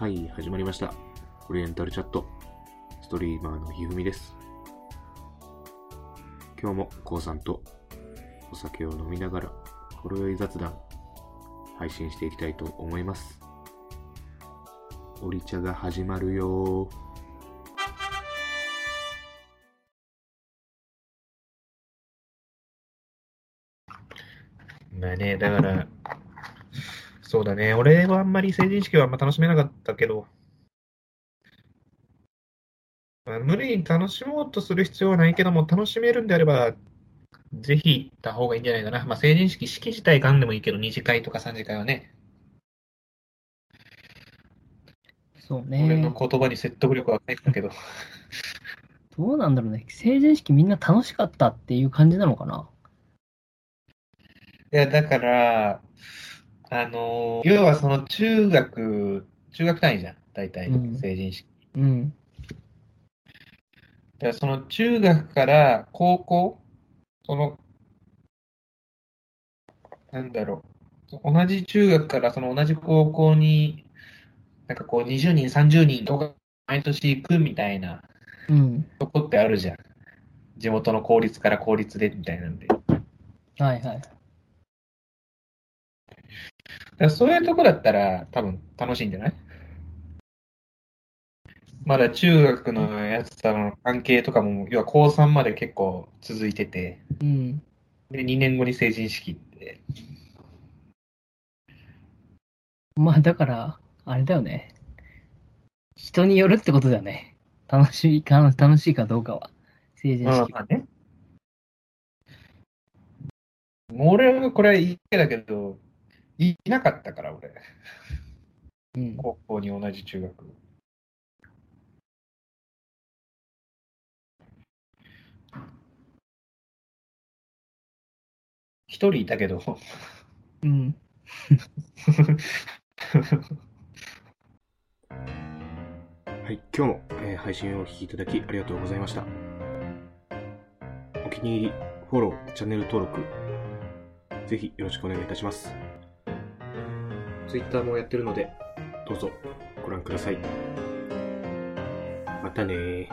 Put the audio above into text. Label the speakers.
Speaker 1: はい、始まりました。オリエンタルチャット。ストリーマーのひふみです。今日もこうさんとお酒を飲みながら、ほろ酔い雑談、配信していきたいと思います。オリ茶が始まるよー。
Speaker 2: まあね、だから、そうだね、俺はあんまり成人式はあんま楽しめなかったけど、まあ、無理に楽しもうとする必要はないけども、楽しめるんであれば、ぜひ行った方がいいんじゃないかな。まあ、成人式、式自体がんでもいいけど、2次会とか3次会はね、
Speaker 3: そう
Speaker 2: 俺の
Speaker 3: ね。
Speaker 2: 言葉に説得力はないんだけど、
Speaker 3: どうなんだろうね。成人式みんな楽しかったっていう感じなのかない
Speaker 2: や、だから、あの、要はその中学、中学単位じゃん、大体、
Speaker 3: うん
Speaker 2: 成人式。
Speaker 3: うん。
Speaker 2: だからその中学から高校、その、なんだろう、同じ中学からその同じ高校に、なんかこう20人、30人とか毎年行くみたいな
Speaker 3: うん。
Speaker 2: とこってあるじゃん。地元の公立から公立でみたいなんで。
Speaker 3: はいはい。
Speaker 2: らそういうとこだったら多分楽しいんじゃない？まだ中学のやつとの関係とかも、要は高3まで結構続いてて、
Speaker 3: うん。
Speaker 2: で、2年後に成人式って、
Speaker 3: まあだから、あれだよね。人によるってことだよね。楽しいか、楽しいかどうかは。成人式。
Speaker 2: まあね。もう俺はこれは言い訳だけど、いなかったから、俺。
Speaker 3: うん。
Speaker 2: 高校に同じ中学。一人いたけど、
Speaker 3: うん。
Speaker 1: はい、今日も、えー配信をお聞きいただきありがとうございました。お気に入り、フォロー、チャンネル登録、ぜひよろしくお願いいたします。Twitter もやってるので、どうぞご覧ください。またね。